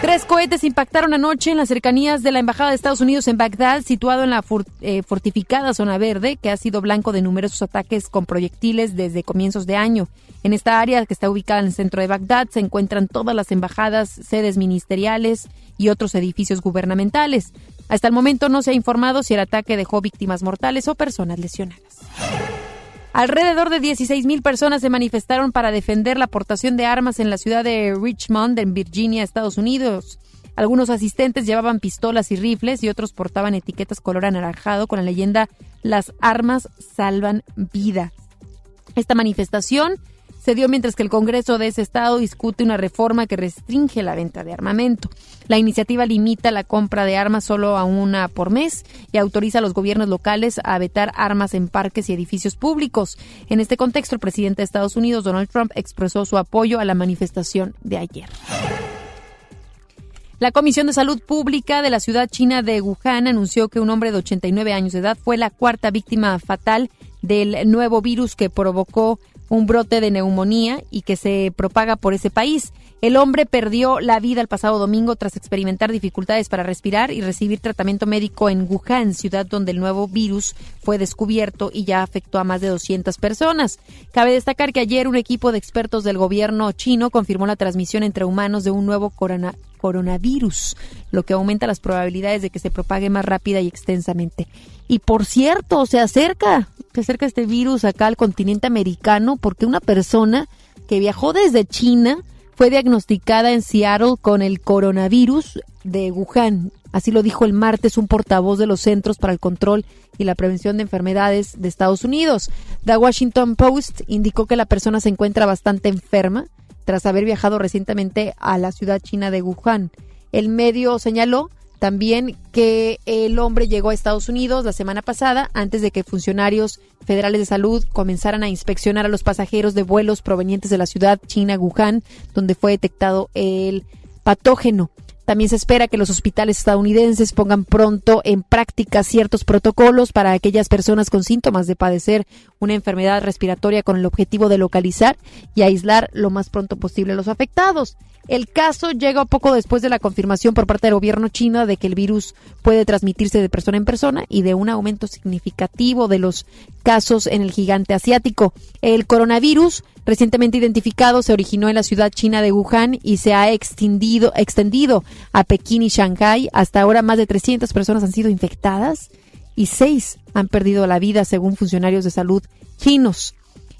Tres cohetes impactaron anoche en las cercanías de la Embajada de Estados Unidos en Bagdad, situado en la eh, fortificada zona verde, que ha sido blanco de numerosos ataques con proyectiles desde comienzos de año. En esta área, que está ubicada en el centro de Bagdad, se encuentran todas las embajadas, sedes ministeriales y otros edificios gubernamentales. Hasta el momento no se ha informado si el ataque dejó víctimas mortales o personas lesionadas. Alrededor de 16.000 personas se manifestaron para defender la aportación de armas en la ciudad de Richmond, en Virginia, Estados Unidos. Algunos asistentes llevaban pistolas y rifles y otros portaban etiquetas color anaranjado con la leyenda Las armas salvan vida. Esta manifestación se dio mientras que el Congreso de ese estado discute una reforma que restringe la venta de armamento. La iniciativa limita la compra de armas solo a una por mes y autoriza a los gobiernos locales a vetar armas en parques y edificios públicos. En este contexto, el presidente de Estados Unidos, Donald Trump, expresó su apoyo a la manifestación de ayer. La Comisión de Salud Pública de la ciudad china de Wuhan anunció que un hombre de 89 años de edad fue la cuarta víctima fatal del nuevo virus que provocó un brote de neumonía y que se propaga por ese país. El hombre perdió la vida el pasado domingo tras experimentar dificultades para respirar y recibir tratamiento médico en Wuhan, ciudad donde el nuevo virus fue descubierto y ya afectó a más de 200 personas. Cabe destacar que ayer un equipo de expertos del gobierno chino confirmó la transmisión entre humanos de un nuevo coronavirus, lo que aumenta las probabilidades de que se propague más rápida y extensamente. Y por cierto, se acerca, se acerca este virus acá al continente americano porque una persona que viajó desde China fue diagnosticada en Seattle con el coronavirus de Wuhan. Así lo dijo el martes un portavoz de los Centros para el Control y la Prevención de Enfermedades de Estados Unidos. The Washington Post indicó que la persona se encuentra bastante enferma tras haber viajado recientemente a la ciudad china de Wuhan. El medio señaló también que el hombre llegó a Estados Unidos la semana pasada antes de que funcionarios federales de salud comenzaran a inspeccionar a los pasajeros de vuelos provenientes de la ciudad china Wuhan, donde fue detectado el patógeno. También se espera que los hospitales estadounidenses pongan pronto en práctica ciertos protocolos para aquellas personas con síntomas de padecer una enfermedad respiratoria con el objetivo de localizar y aislar lo más pronto posible a los afectados. El caso llega poco después de la confirmación por parte del gobierno chino de que el virus puede transmitirse de persona en persona y de un aumento significativo de los casos en el gigante asiático. El coronavirus recientemente identificado se originó en la ciudad china de Wuhan y se ha extendido, extendido a Pekín y Shanghái. Hasta ahora más de 300 personas han sido infectadas y seis han perdido la vida según funcionarios de salud chinos.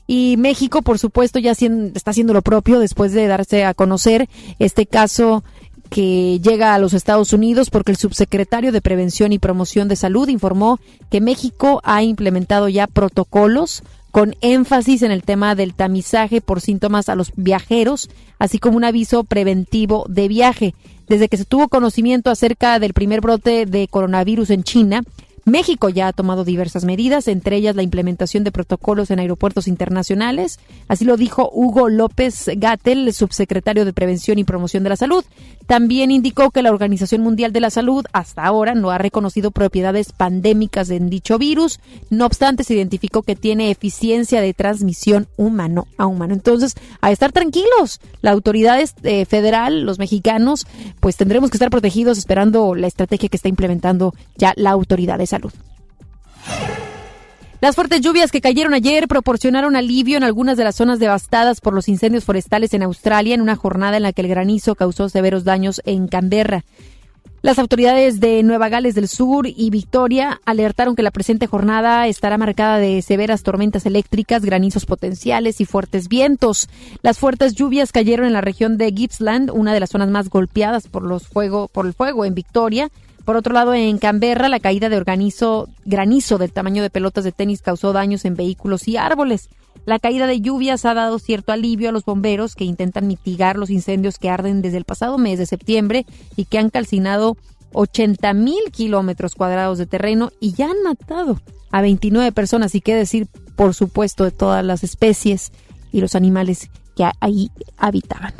Y México, por supuesto, ya está haciendo lo propio después de darse a conocer este caso que llega a los Estados Unidos porque el subsecretario de Prevención y Promoción de Salud informó que México ha implementado ya protocolos con énfasis en el tema del tamizaje por síntomas a los viajeros, así como un aviso preventivo de viaje. Desde que se tuvo conocimiento acerca del primer brote de coronavirus en China, México ya ha tomado diversas medidas, entre ellas la implementación de protocolos en aeropuertos internacionales. Así lo dijo Hugo López Gatel, subsecretario de Prevención y Promoción de la Salud. También indicó que la Organización Mundial de la Salud hasta ahora no ha reconocido propiedades pandémicas en dicho virus. No obstante, se identificó que tiene eficiencia de transmisión humano a humano. Entonces, a estar tranquilos, la autoridad eh, federal, los mexicanos, pues tendremos que estar protegidos esperando la estrategia que está implementando ya la autoridad salud. Las fuertes lluvias que cayeron ayer proporcionaron alivio en algunas de las zonas devastadas por los incendios forestales en Australia en una jornada en la que el granizo causó severos daños en Canberra. Las autoridades de Nueva Gales del Sur y Victoria alertaron que la presente jornada estará marcada de severas tormentas eléctricas, granizos potenciales y fuertes vientos. Las fuertes lluvias cayeron en la región de Gippsland, una de las zonas más golpeadas por los fuego, por el fuego en Victoria, por otro lado, en Canberra, la caída de organizo, granizo del tamaño de pelotas de tenis causó daños en vehículos y árboles. La caída de lluvias ha dado cierto alivio a los bomberos que intentan mitigar los incendios que arden desde el pasado mes de septiembre y que han calcinado 80 mil kilómetros cuadrados de terreno y ya han matado a 29 personas. Y qué decir, por supuesto, de todas las especies y los animales que ahí habitaban.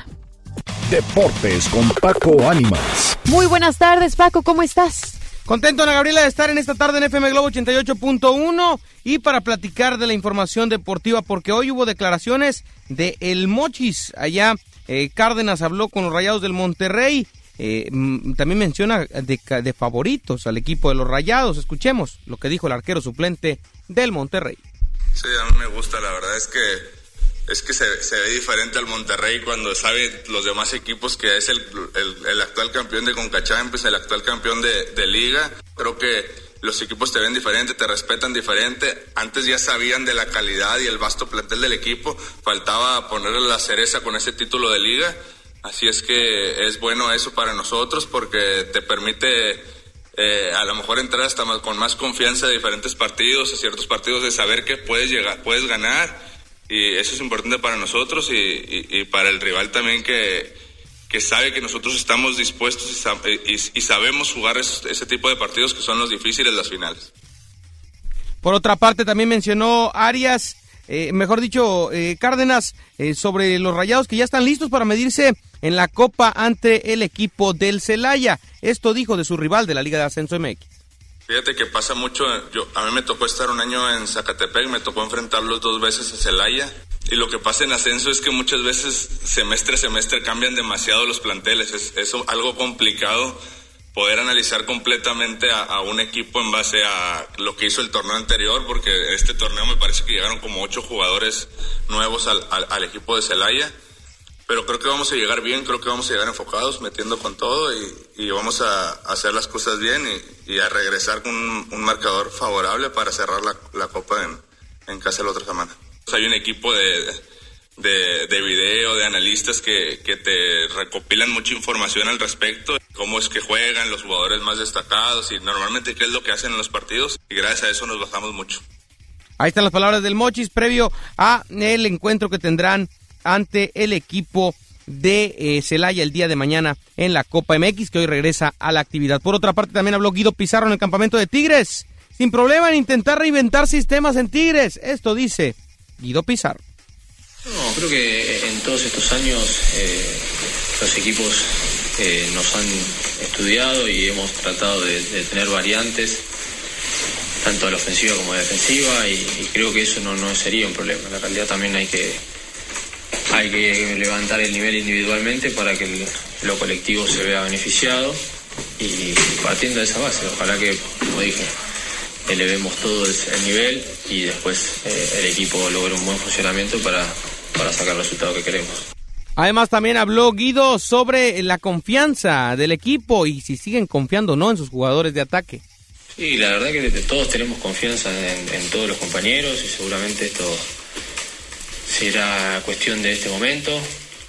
Deportes con Paco Ánimas. Muy buenas tardes, Paco, ¿cómo estás? Contento, Ana Gabriela, de estar en esta tarde en FM Globo 88.1 y para platicar de la información deportiva, porque hoy hubo declaraciones de El Mochis. Allá eh, Cárdenas habló con los Rayados del Monterrey. Eh, mm, también menciona de, de favoritos al equipo de los Rayados. Escuchemos lo que dijo el arquero suplente del Monterrey. Sí, a mí me gusta, la verdad es que es que se, ve diferente al Monterrey cuando sabe los demás equipos que es el, el, actual campeón de Conca Champions, el actual campeón de, Liga. Creo que los equipos te ven diferente, te respetan diferente. Antes ya sabían de la calidad y el vasto plantel del equipo. Faltaba ponerle la cereza con ese título de Liga. Así es que es bueno eso para nosotros porque te permite eh, a lo mejor entrar hasta con más confianza de diferentes partidos, a ciertos partidos, de saber que puedes llegar, puedes ganar y eso es importante para nosotros y, para el rival también que, que, sabe que nosotros estamos dispuestos y, sabemos jugar ese tipo de partidos que son los difíciles, las finales. Por otra parte, también mencionó Arias, eh, mejor dicho, eh, Cárdenas, eh, sobre los rayados que ya están listos para medirse en la Copa ante el equipo del Celaya. Esto dijo de su rival de la Liga de Ascenso MX. Fíjate que pasa mucho, yo, a mí me tocó estar un año en Zacatepec, me tocó enfrentarlos dos veces a Celaya. Y lo que pasa en ascenso es que muchas veces semestre a semestre cambian demasiado los planteles. Es, es algo complicado poder analizar completamente a, un equipo en base a lo que hizo el torneo anterior, porque este torneo me parece que llegaron como ocho jugadores nuevos al, al equipo de Celaya pero creo que vamos a llegar bien, creo que vamos a llegar enfocados, metiendo con todo y, vamos a, hacer las cosas bien y, a regresar con un, marcador favorable para cerrar la, Copa en, casa la otra semana. hay un equipo de, de, video, de analistas que, que te recopilan mucha información al respecto, cómo es que juegan los jugadores más destacados y normalmente qué es lo que hacen en los partidos y gracias a eso nos bajamos mucho. Ahí están las palabras del Mochis previo a el encuentro que tendrán ante el equipo de eh, Celaya el día de mañana en la Copa MX, que hoy regresa a la actividad. Por otra parte, también habló Guido Pizarro en el campamento de Tigres. Sin problema en intentar reinventar sistemas en Tigres. Esto dice Guido Pizarro. No, creo que en todos estos años eh, los equipos eh, nos han estudiado y hemos tratado de, tener variantes, tanto a la ofensiva como a la defensiva, y, creo que eso no, no sería un problema. En la realidad también hay que hay que levantar el nivel individualmente para que lo colectivo se vea beneficiado y partiendo de esa base, ojalá que, como dije, elevemos todo el nivel y después eh, el equipo logre un buen funcionamiento para, para sacar el resultado que queremos. Además también habló Guido sobre la confianza del equipo y si siguen confiando o no en sus jugadores de ataque. Sí, la verdad que todos tenemos confianza en, todos los compañeros y seguramente esto será cuestión de este momento.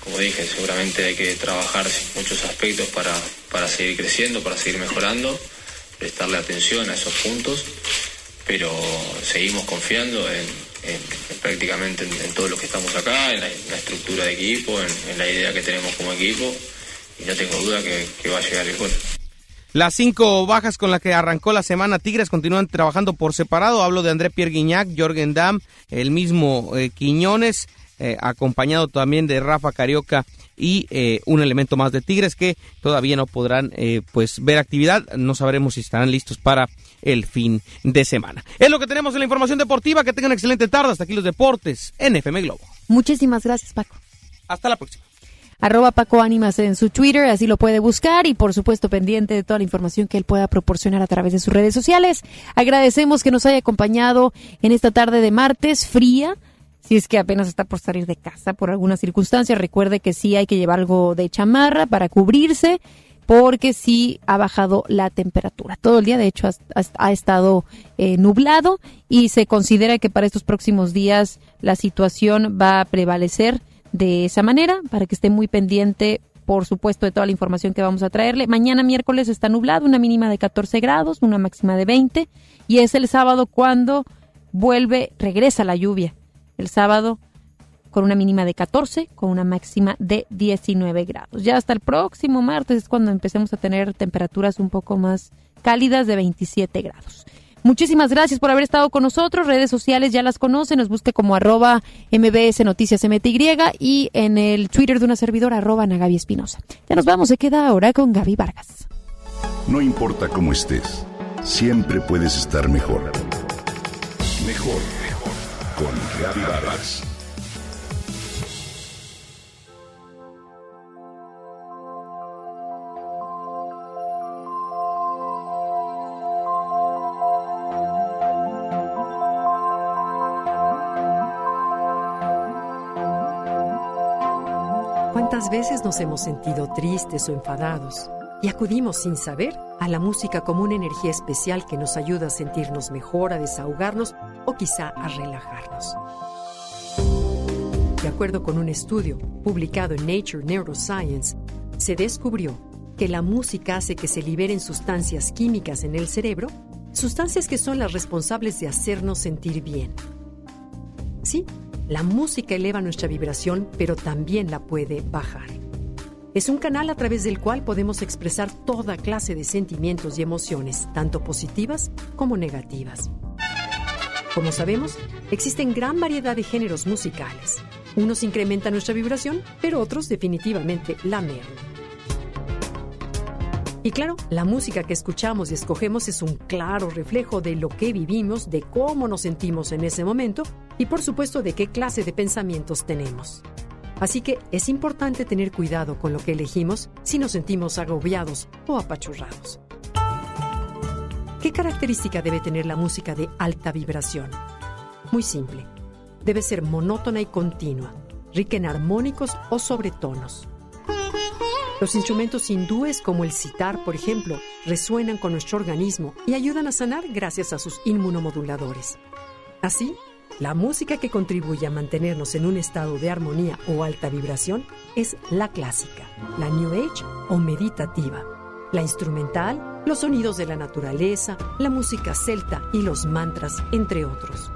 Como dije, seguramente hay que trabajar muchos aspectos para, para seguir creciendo, para seguir mejorando, prestarle atención a esos puntos, pero seguimos confiando en, prácticamente en, todo lo que estamos acá, en la, estructura de equipo, en, la idea que tenemos como equipo, y no tengo duda que, va a llegar el gol. Las cinco bajas con las que arrancó la semana Tigres continúan trabajando por separado. Hablo de André Pierre Guignac, Jorgen Damm, el mismo eh, Quiñones, eh, acompañado también de Rafa Carioca y eh, un elemento más de Tigres que todavía no podrán pues ver actividad. No sabremos si estarán listos para el fin de semana. Es lo que tenemos en la información deportiva. Que tengan excelente tarde. Hasta aquí los deportes en FM Globo. Muchísimas gracias, Paco. Hasta la próxima. Arroba Paco Ánimas en su Twitter, así lo puede buscar y por supuesto pendiente de toda la información que él pueda proporcionar a través de sus redes sociales. Agradecemos que nos haya acompañado en esta tarde de martes fría. Si es que apenas está por salir de casa por alguna circunstancia, recuerde que sí hay que llevar algo de chamarra para cubrirse porque sí ha bajado la temperatura. Todo el día, de hecho, ha, estado eh, nublado y se considera que para estos próximos días la situación va a prevalecer de esa manera, para que esté muy pendiente, por supuesto, de toda la información que vamos a traerle. Mañana miércoles está nublado, una mínima de 14 grados, una máxima de 20, y es el sábado cuando vuelve, regresa la lluvia. El sábado con una mínima de 14, con una máxima de 19 grados. Ya hasta el próximo martes es cuando empecemos a tener temperaturas un poco más cálidas de 27 grados. Muchísimas gracias por haber estado con nosotros. Redes sociales ya las conocen. Nos busque como arroba MBS Noticias MTY y en el Twitter de una servidora arroba Nagavi Espinosa. Ya nos vamos. Se queda ahora con Gaby Vargas. No importa cómo estés, siempre puedes estar mejor. Mejor, mejor. Con Gaby Vargas. ¿Cuántas veces nos hemos sentido tristes o enfadados y acudimos sin saber a la música como una energía especial que nos ayuda a sentirnos mejor, a desahogarnos o quizá a relajarnos? De acuerdo con un estudio publicado en Nature Neuroscience, se descubrió que la música hace que se liberen sustancias químicas en el cerebro, sustancias que son las responsables de hacernos sentir bien. Sí, la música eleva nuestra vibración, pero también la puede bajar. Es un canal a través del cual podemos expresar toda clase de sentimientos y emociones, tanto positivas como negativas. Como sabemos, existen gran variedad de géneros musicales. Unos incrementan nuestra vibración, pero otros definitivamente la merman. Y claro, la música que escuchamos y escogemos es un claro reflejo de lo que vivimos, de cómo nos sentimos en ese momento y por supuesto de qué clase de pensamientos tenemos. Así que es importante tener cuidado con lo que elegimos si nos sentimos agobiados o apachurrados. ¿Qué característica debe tener la música de alta vibración? Muy simple. Debe ser monótona y continua, rica en armónicos o sobretonos. Los instrumentos hindúes como el sitar, por ejemplo, resuenan con nuestro organismo y ayudan a sanar gracias a sus inmunomoduladores. Así, la música que contribuye a mantenernos en un estado de armonía o alta vibración es la clásica, la New Age o meditativa, la instrumental, los sonidos de la naturaleza, la música celta y los mantras, entre otros.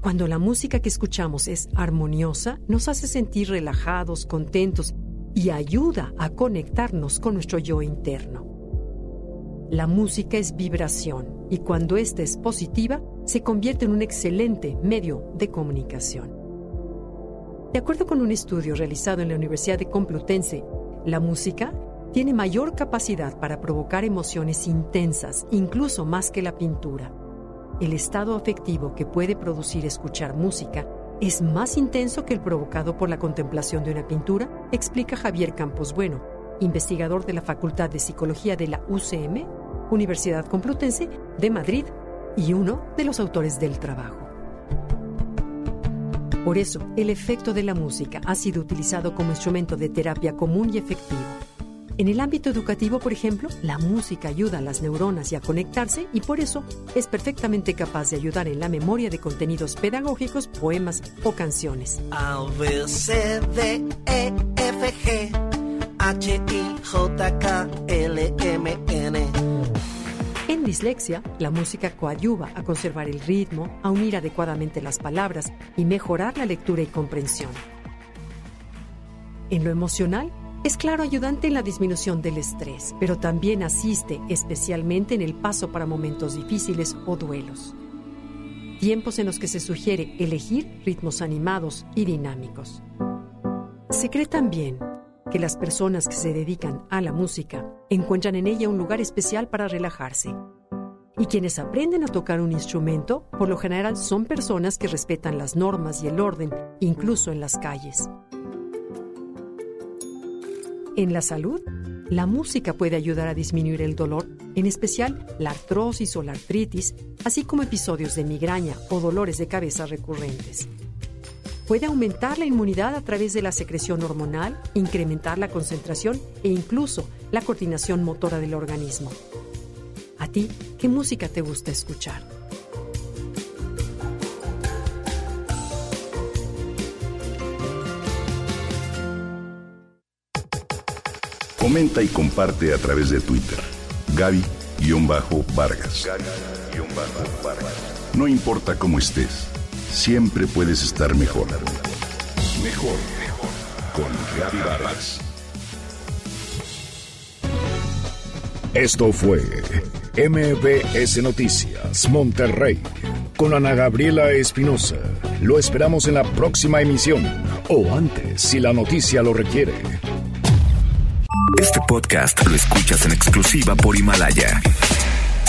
Cuando la música que escuchamos es armoniosa, nos hace sentir relajados, contentos y ayuda a conectarnos con nuestro yo interno. La música es vibración y cuando ésta es positiva, se convierte en un excelente medio de comunicación. De acuerdo con un estudio realizado en la Universidad de Complutense, la música tiene mayor capacidad para provocar emociones intensas, incluso más que la pintura. El estado afectivo que puede producir escuchar música es más intenso que el provocado por la contemplación de una pintura, explica Javier Campos Bueno, investigador de la Facultad de Psicología de la UCM, Universidad Complutense de Madrid, y uno de los autores del trabajo. Por eso, el efecto de la música ha sido utilizado como instrumento de terapia común y efectivo. En el ámbito educativo, por ejemplo, la música ayuda a las neuronas y a conectarse y por eso es perfectamente capaz de ayudar en la memoria de contenidos pedagógicos, poemas o canciones. A, E, H, I, J, K, L, M, N. En dislexia, la música coadyuva a conservar el ritmo, a unir adecuadamente las palabras y mejorar la lectura y comprensión. En lo emocional, es claro ayudante en la disminución del estrés, pero también asiste especialmente en el paso para momentos difíciles o duelos. Tiempos en los que se sugiere elegir ritmos animados y dinámicos. Se cree también que las personas que se dedican a la música encuentran en ella un lugar especial para relajarse. Y quienes aprenden a tocar un instrumento, por lo general, son personas que respetan las normas y el orden, incluso en las calles. En la salud, la música puede ayudar a disminuir el dolor, en especial la artrosis o la artritis, así como episodios de migraña o dolores de cabeza recurrentes. Puede aumentar la inmunidad a través de la secreción hormonal, incrementar la concentración e incluso la coordinación motora del organismo. ¿A ti qué música te gusta escuchar? Comenta y comparte a través de Twitter. Gaby-Vargas. No importa cómo estés, siempre puedes estar mejor. Mejor, mejor. Con Vargas. Esto fue MBS Noticias Monterrey con Ana Gabriela Espinosa. Lo esperamos en la próxima emisión o antes si la noticia lo requiere. Este podcast lo escuchas en exclusiva por Himalaya.